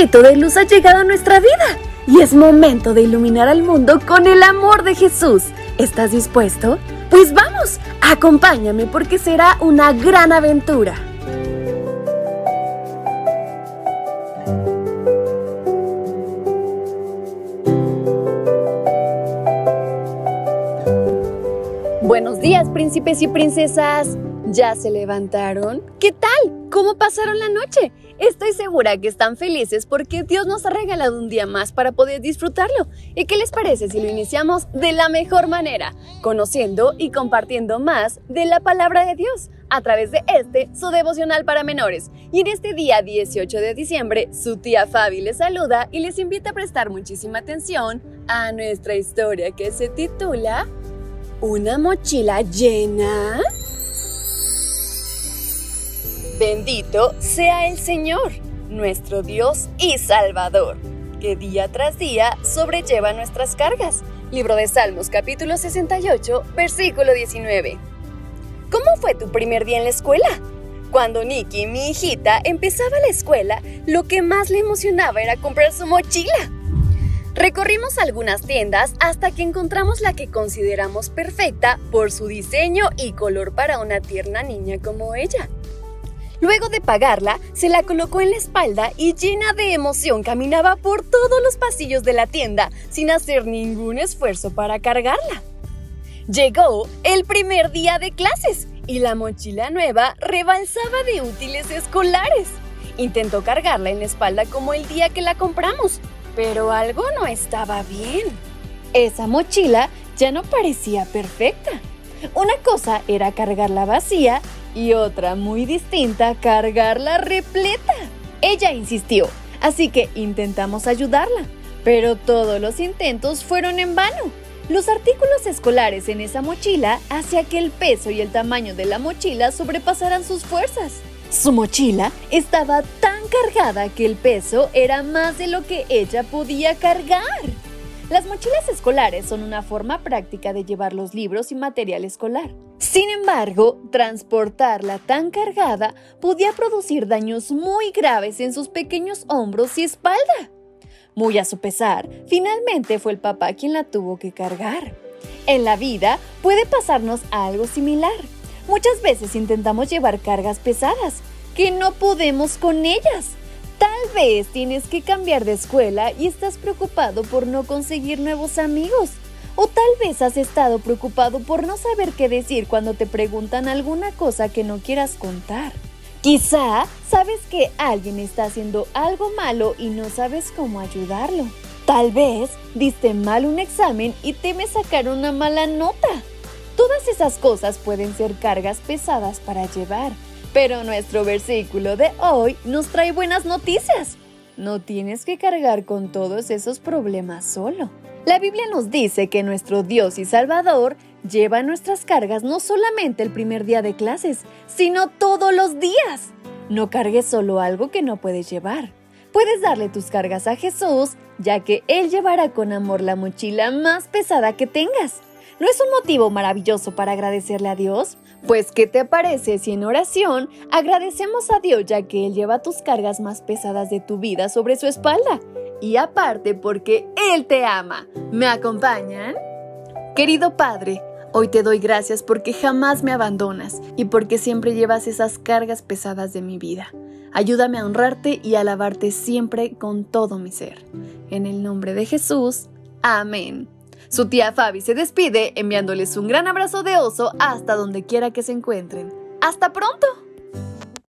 poquito de luz ha llegado a nuestra vida y es momento de iluminar al mundo con el amor de Jesús. ¿Estás dispuesto? Pues vamos, acompáñame porque será una gran aventura. Buenos días, príncipes y princesas. ¿Ya se levantaron? ¿Qué ¿Cómo pasaron la noche? Estoy segura que están felices porque Dios nos ha regalado un día más para poder disfrutarlo. ¿Y qué les parece si lo iniciamos de la mejor manera, conociendo y compartiendo más de la palabra de Dios a través de este, su devocional para menores? Y en este día 18 de diciembre, su tía Fabi les saluda y les invita a prestar muchísima atención a nuestra historia que se titula ¿Una mochila llena? Bendito sea el Señor, nuestro Dios y Salvador, que día tras día sobrelleva nuestras cargas. Libro de Salmos capítulo 68, versículo 19. ¿Cómo fue tu primer día en la escuela? Cuando Nikki, mi hijita, empezaba la escuela, lo que más le emocionaba era comprar su mochila. Recorrimos algunas tiendas hasta que encontramos la que consideramos perfecta por su diseño y color para una tierna niña como ella. Luego de pagarla, se la colocó en la espalda y llena de emoción caminaba por todos los pasillos de la tienda sin hacer ningún esfuerzo para cargarla. Llegó el primer día de clases y la mochila nueva rebalsaba de útiles escolares. Intentó cargarla en la espalda como el día que la compramos, pero algo no estaba bien. Esa mochila ya no parecía perfecta. Una cosa era cargarla vacía y otra muy distinta cargarla repleta. Ella insistió, así que intentamos ayudarla, pero todos los intentos fueron en vano. Los artículos escolares en esa mochila hacía que el peso y el tamaño de la mochila sobrepasaran sus fuerzas. Su mochila estaba tan cargada que el peso era más de lo que ella podía cargar. Las mochilas escolares son una forma práctica de llevar los libros y material escolar. Sin embargo, transportarla tan cargada podía producir daños muy graves en sus pequeños hombros y espalda. Muy a su pesar, finalmente fue el papá quien la tuvo que cargar. En la vida puede pasarnos algo similar. Muchas veces intentamos llevar cargas pesadas, que no podemos con ellas. Tal vez tienes que cambiar de escuela y estás preocupado por no conseguir nuevos amigos. O tal vez has estado preocupado por no saber qué decir cuando te preguntan alguna cosa que no quieras contar. Quizá sabes que alguien está haciendo algo malo y no sabes cómo ayudarlo. Tal vez diste mal un examen y temes sacar una mala nota. Todas esas cosas pueden ser cargas pesadas para llevar. Pero nuestro versículo de hoy nos trae buenas noticias. No tienes que cargar con todos esos problemas solo. La Biblia nos dice que nuestro Dios y Salvador lleva nuestras cargas no solamente el primer día de clases, sino todos los días. No cargues solo algo que no puedes llevar. Puedes darle tus cargas a Jesús, ya que Él llevará con amor la mochila más pesada que tengas. ¿No es un motivo maravilloso para agradecerle a Dios? Pues, ¿qué te parece si en oración agradecemos a Dios ya que Él lleva tus cargas más pesadas de tu vida sobre su espalda? Y aparte porque Él te ama. ¿Me acompañan? Querido Padre, hoy te doy gracias porque jamás me abandonas y porque siempre llevas esas cargas pesadas de mi vida. Ayúdame a honrarte y alabarte siempre con todo mi ser. En el nombre de Jesús. Amén. Su tía Fabi se despide enviándoles un gran abrazo de oso hasta donde quiera que se encuentren. ¡Hasta pronto!